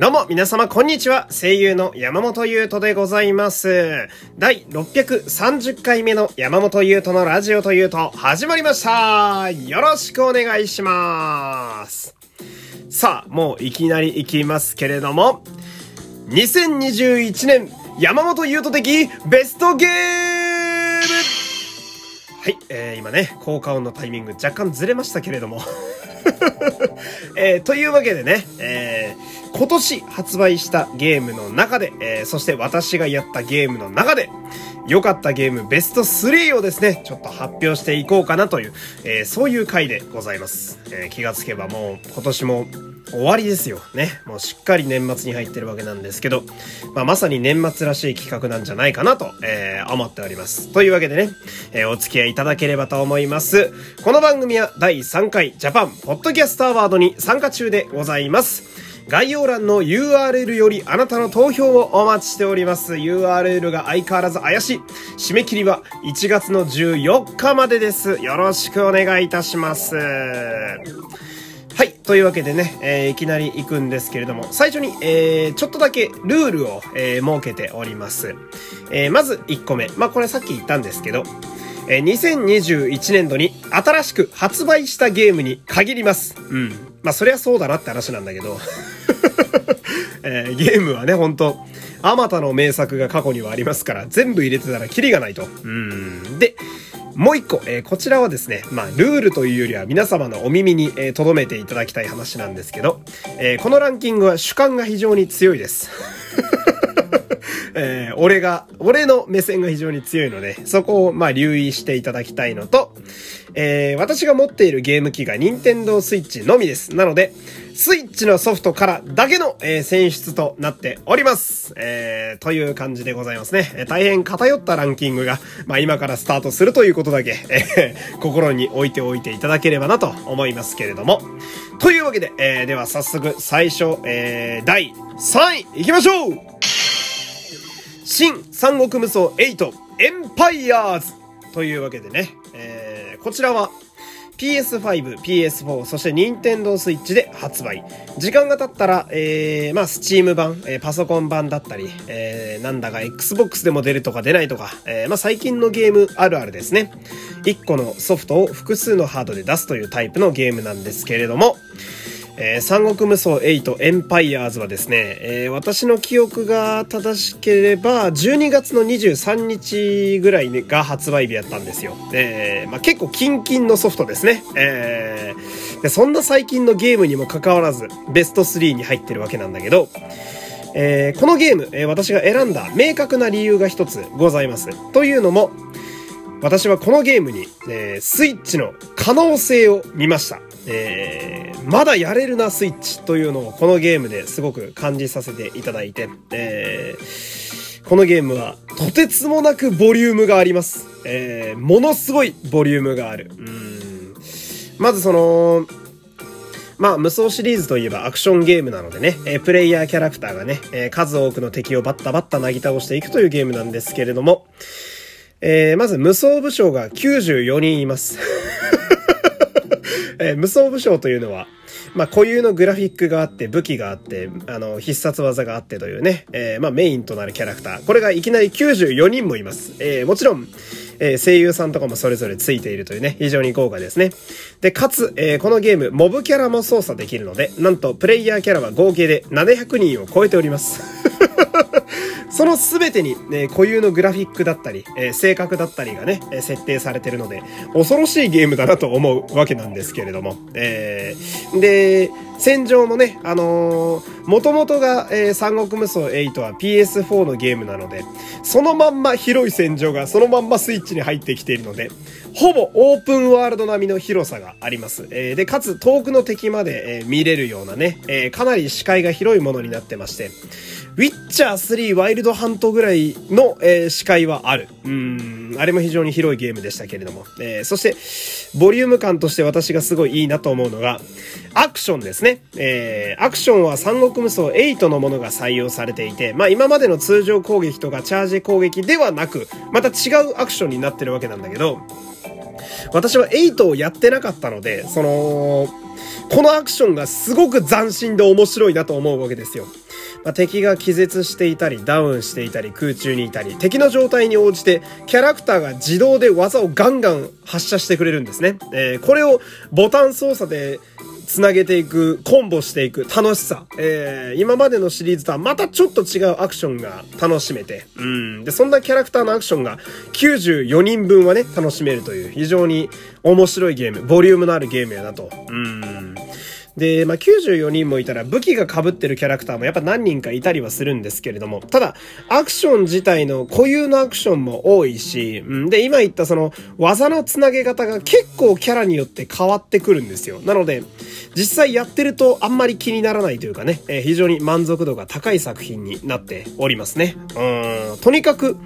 どうも、皆様、こんにちは。声優の山本優斗でございます。第630回目の山本優斗のラジオというと、始まりましたよろしくお願いしますさあ、もういきなり行きますけれども、2021年、山本優斗的ベストゲームはい、えー、今ね、効果音のタイミング若干ずれましたけれども。えー、というわけでね、えー、今年発売したゲームの中で、えー、そして私がやったゲームの中で、良かったゲームベスト3をですね、ちょっと発表していこうかなという、えー、そういう回でございます。えー、気がつけばもう今年も終わりですよ。ね。もうしっかり年末に入ってるわけなんですけど、まあ、まさに年末らしい企画なんじゃないかなと、えー、思っております。というわけでね、えー、お付き合いいただければと思います。この番組は第3回ジャパンポッドキャストアワードに参加中でございます。概要欄の URL よりあなたの投票をお待ちしております。URL が相変わらず怪しい。締め切りは1月の14日までです。よろしくお願いいたします。はい。というわけでね、えー、いきなり行くんですけれども、最初に、えー、ちょっとだけルールを、えー、設けております。えー、まず1個目。まあ、これさっき言ったんですけど、えー、2021年度に新しく発売したゲームに限ります。うん。まあ、そりゃそうだなって話なんだけど、えー、ゲームはね、ほんと、あまたの名作が過去にはありますから、全部入れてたらキリがないと。うん。で、もう一個、えー、こちらはですね、まあ、ルールというよりは皆様のお耳に、えー、留めていただきたい話なんですけど、えー、このランキングは主観が非常に強いです。えー、俺が、俺の目線が非常に強いので、そこを、まあ、留意していただきたいのと、えー、私が持っているゲーム機が任天堂スイッチのみです。なので、スイッチのソフトからだけの、えー、選出となっております。えー、という感じでございますね。えー、大変偏ったランキングが、まあ、今からスタートするということだけ、えー、心に置いておいていただければなと思いますけれども。というわけで、えー、では早速最初、えー、第3位行きましょう新三国無双8エンパイアーズというわけでね、えー、こちらは PS5、PS4、そして Nintendo Switch で発売。時間が経ったら、えー、まあ、Steam 版、えー、パソコン版だったり、えー、なんだか Xbox でも出るとか出ないとか、えー、まあ、最近のゲームあるあるですね。1個のソフトを複数のハードで出すというタイプのゲームなんですけれども、えー、三国無双8エンパイアーズはですね、えー、私の記憶が正しければ、12月の23日ぐらいが発売日やったんですよ。えー、まあ、結構キンキンのソフトですね。えー、でそんな最近のゲームにもかかわらず、ベスト3に入ってるわけなんだけど、えー、このゲーム、えー、私が選んだ明確な理由が一つございます。というのも、私はこのゲームに、えー、スイッチの可能性を見ました。えー、まだやれるなスイッチというのをこのゲームですごく感じさせていただいて、えー、このゲームはとてつもなくボリュームがあります。えー、ものすごいボリュームがある。うんまずその、まあ、無双シリーズといえばアクションゲームなのでね、えー、プレイヤーキャラクターがね、えー、数多くの敵をバッタバッタなぎ倒していくというゲームなんですけれども、えー、まず無双武将が94人います。えー、無双武将というのは、まあ、固有のグラフィックがあって、武器があって、あの、必殺技があってというね、えー、まあ、メインとなるキャラクター。これがいきなり94人もいます。えー、もちろん、えー、声優さんとかもそれぞれついているというね、非常に豪華ですね。で、かつ、えー、このゲーム、モブキャラも操作できるので、なんと、プレイヤーキャラは合計で700人を超えております。その全てに、ね、固有のグラフィックだったり、え、性格だったりがね、設定されてるので、恐ろしいゲームだなと思うわけなんですけれども。えー、で、戦場もね、あのー、元々が、えー、三国無双8は PS4 のゲームなので、そのまんま広い戦場がそのまんまスイッチに入ってきているので、ほぼオープンワールド並みの広さがあります。えー、で、かつ遠くの敵まで、えー、見れるようなね、えー、かなり視界が広いものになってまして、ウィッチャー3ワイルドハントぐらいの、えー、視界はある。うん、あれも非常に広いゲームでしたけれども。えー、そして、ボリューム感として私がすごいいいなと思うのが、アクションですねね。えー、アクションは三国無双8のものが採用されていて、まあ今までの通常攻撃とかチャージ攻撃ではなく、また違うアクションになってるわけなんだけど、私は8をやってなかったので、その、このアクションがすごく斬新で面白いなと思うわけですよ。まあ、敵が気絶していたり、ダウンしていたり、空中にいたり、敵の状態に応じて、キャラクターが自動で技をガンガン発射してくれるんですね。えー、これをボタン操作でつなげていく、コンボしていく楽しさ。えー、今までのシリーズとはまたちょっと違うアクションが楽しめて、うん。で、そんなキャラクターのアクションが94人分はね、楽しめるという非常に面白いゲーム、ボリュームのあるゲームやなと。うん。で、まあ、94人もいたら武器が被ってるキャラクターもやっぱ何人かいたりはするんですけれども、ただ、アクション自体の固有のアクションも多いし、うん、で、今言ったその技のつなげ方が結構キャラによって変わってくるんですよ。なので、実際やってるとあんまり気にならないというかね、えー、非常に満足度が高い作品になっておりますね。うん、とにかく、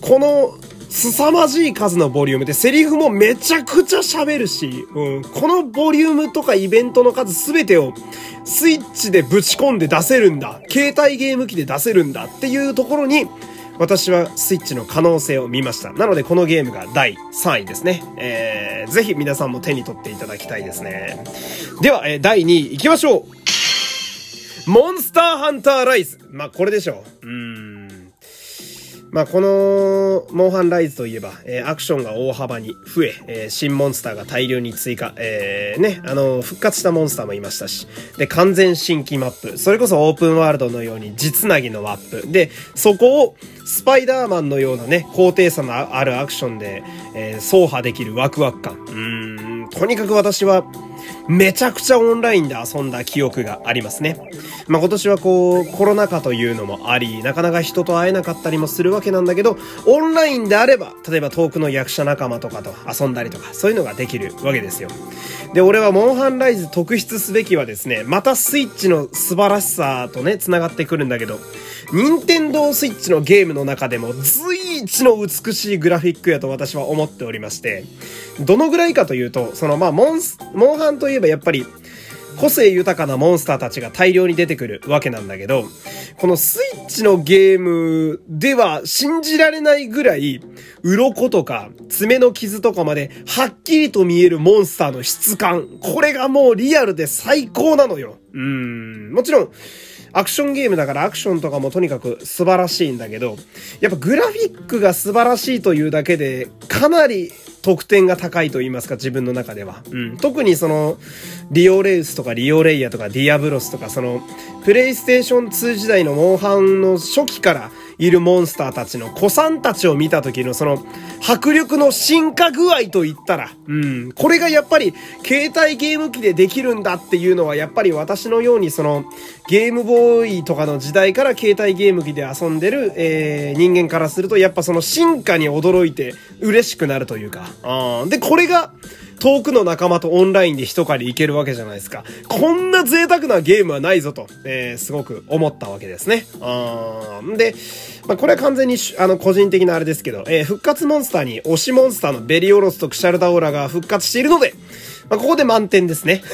この凄まじい数のボリュームで、セリフもめちゃくちゃ喋るし、うん、このボリュームとかイベントの数すべてをスイッチでぶち込んで出せるんだ。携帯ゲーム機で出せるんだっていうところに、私はスイッチの可能性を見ました。なのでこのゲームが第3位ですね。えー、ぜひ皆さんも手に取っていただきたいですね。では、えー、第2位行きましょうモンスターハンターライズ。まあ、これでしょう。うん。まあ、この、モンハンライズといえば、えー、アクションが大幅に増え、えー、新モンスターが大量に追加、えー、ね、あの、復活したモンスターもいましたし、で、完全新規マップ、それこそオープンワールドのように実なぎのマップ、で、そこを、スパイダーマンのようなね、高低差のあるアクションで、えー、走破できるワクワク感。うん、とにかく私は、めちゃくちゃオンラインで遊んだ記憶がありますね。まあ、今年はこう、コロナ禍というのもあり、なかなか人と会えなかったりもするわけなんだけど、オンラインであれば、例えば遠くの役者仲間とかと遊んだりとか、そういうのができるわけですよ。で、俺はモンハンライズ特筆すべきはですね、またスイッチの素晴らしさとね、繋がってくるんだけど、任天堂スイッチのゲームの中でも随一の美しいグラフィックやと私は思っておりまして、どのぐらいかというと、そのまあモンス、モンハンといえばやっぱり個性豊かなモンスターたちが大量に出てくるわけなんだけど、このスイッチのゲームでは信じられないぐらい、鱗とか爪の傷とかまではっきりと見えるモンスターの質感。これがもうリアルで最高なのよ。うん。もちろん、アクションゲームだからアクションとかもとにかく素晴らしいんだけど、やっぱグラフィックが素晴らしいというだけで、かなり得点が高いと言いますか、自分の中では。うん。特にその、リオレウスとかリオレイヤとかディアブロスとか、その、プレイステーション2時代のモンハンの初期からいるモンスターたちの子さんたちを見た時のその迫力の進化具合と言ったら、うん、これがやっぱり携帯ゲーム機でできるんだっていうのはやっぱり私のようにそのゲームボーイとかの時代から携帯ゲーム機で遊んでる、えー、人間からするとやっぱその進化に驚いて嬉しくなるというか、うん、で、これが遠くの仲間とオンラインで一狩りいけるわけじゃないですか。こんな贅沢なゲームはないぞと、えー、すごく思ったわけですね。うん。で、まあ、これは完全に、あの、個人的なあれですけど、えー、復活モンスターに推しモンスターのベリオロスとクシャルダオーラが復活しているので、まあ、ここで満点ですね。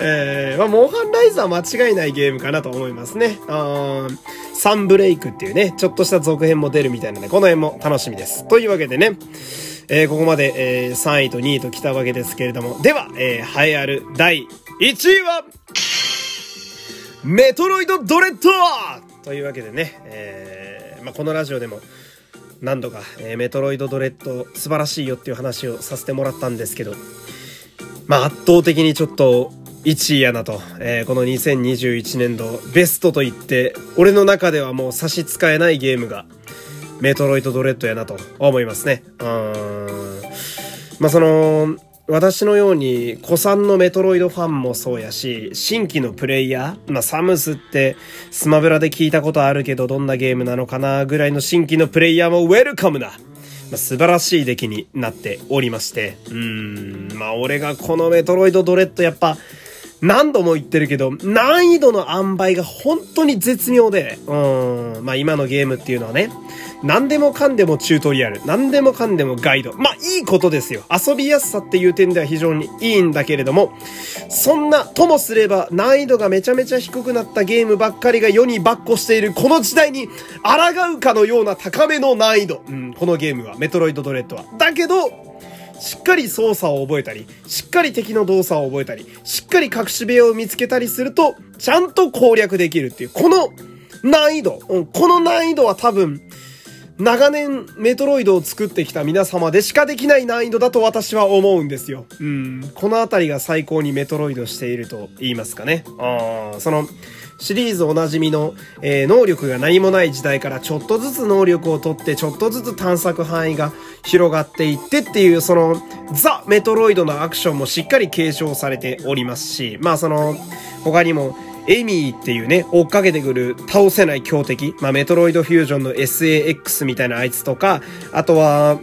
えー、まあ、モンハンライズは間違いないゲームかなと思いますね。あサンブレイクっていうね、ちょっとした続編も出るみたいなので、この辺も楽しみです。というわけでね、えー、ここまで、えー、3位と2位と来たわけですけれども、では、えー、栄えある第1位は、メトロイドドレッドというわけでね、えー、まあ、このラジオでも何度か、えー、メトロイドドレッド素晴らしいよっていう話をさせてもらったんですけど、まあ、圧倒的にちょっと1位やなと、えー、この2021年度ベストと言って、俺の中ではもう差し支えないゲームが、メトロイドドレッドやなと思いますね。うん。まあ、その、私のように、古参のメトロイドファンもそうやし、新規のプレイヤー、まあ、サムスってスマブラで聞いたことあるけど、どんなゲームなのかなぐらいの新規のプレイヤーもウェルカムな、まあ、素晴らしい出来になっておりまして、うーん、まあ、俺がこのメトロイドドレッドやっぱ、何度も言ってるけど、難易度の塩梅が本当に絶妙で、うん、まあ今のゲームっていうのはね、何でもかんでもチュートリアル、何でもかんでもガイド。まあいいことですよ。遊びやすさっていう点では非常にいいんだけれども、そんな、ともすれば難易度がめちゃめちゃ低くなったゲームばっかりが世にばっこしているこの時代に抗うかのような高めの難易度。うん、このゲームは、メトロイドドレッドは。だけど、しっかり操作を覚えたり、しっかり敵の動作を覚えたり、しっかり隠し部屋を見つけたりすると、ちゃんと攻略できるっていう、この難易度、うん、この難易度は多分、長年メトロイドを作ってきた皆様でしかできない難易度だと私は思うんですよ。うん。このあたりが最高にメトロイドしていると言いますかね。ああ、その、シリーズおなじみの、えー、能力が何もない時代からちょっとずつ能力を取ってちょっとずつ探索範囲が広がっていってっていうそのザ・メトロイドのアクションもしっかり継承されておりますし、まあその他にもエミーっていうね、追っかけてくる倒せない強敵、まあメトロイドフュージョンの SAX みたいなあいつとか、あとは、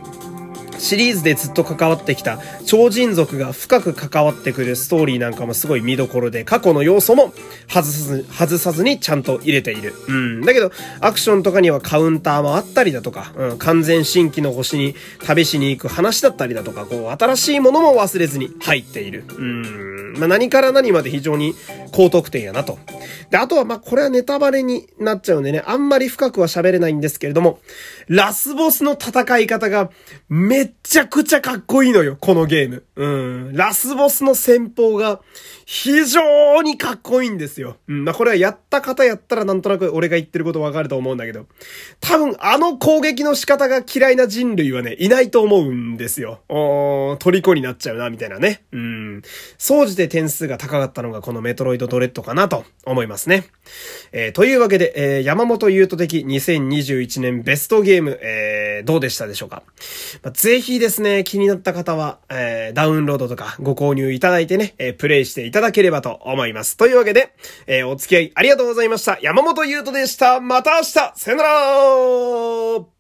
シリーズでずっと関わってきた超人族が深く関わってくるストーリーなんかもすごい見どころで、過去の要素も外さず、外さずにちゃんと入れている。うん。だけど、アクションとかにはカウンターもあったりだとか、うん、完全新規の星に旅しに行く話だったりだとか、こう、新しいものも忘れずに入っている。うん。まあ、何から何まで非常に高得点やなと。で、あとは、ま、これはネタバレになっちゃうんでね、あんまり深くは喋れないんですけれども、ラスボスの戦い方がめっちゃくちゃかっこいいのよ、このゲーム。うん。ラスボスの戦法が非常にかっこいいんですよ。うん。まあ、これはやった方やったらなんとなく俺が言ってることわかると思うんだけど、多分あの攻撃の仕方が嫌いな人類はね、いないと思うんですよ。おー、虜になっちゃうな、みたいなね。うん。総じて点数が高かったのがこのメトロイドドレッドかなと思いますね。えー、というわけで、えー、山本優斗的2021年ベストゲーム、えー、どうでしたでしょうか、まあ、ぜひですね、気になった方は、え、ダウンロードとかご購入いただいてね、え、プレイしていただければと思います。というわけで、え、お付き合いありがとうございました。山本優斗でした。また明日さよなら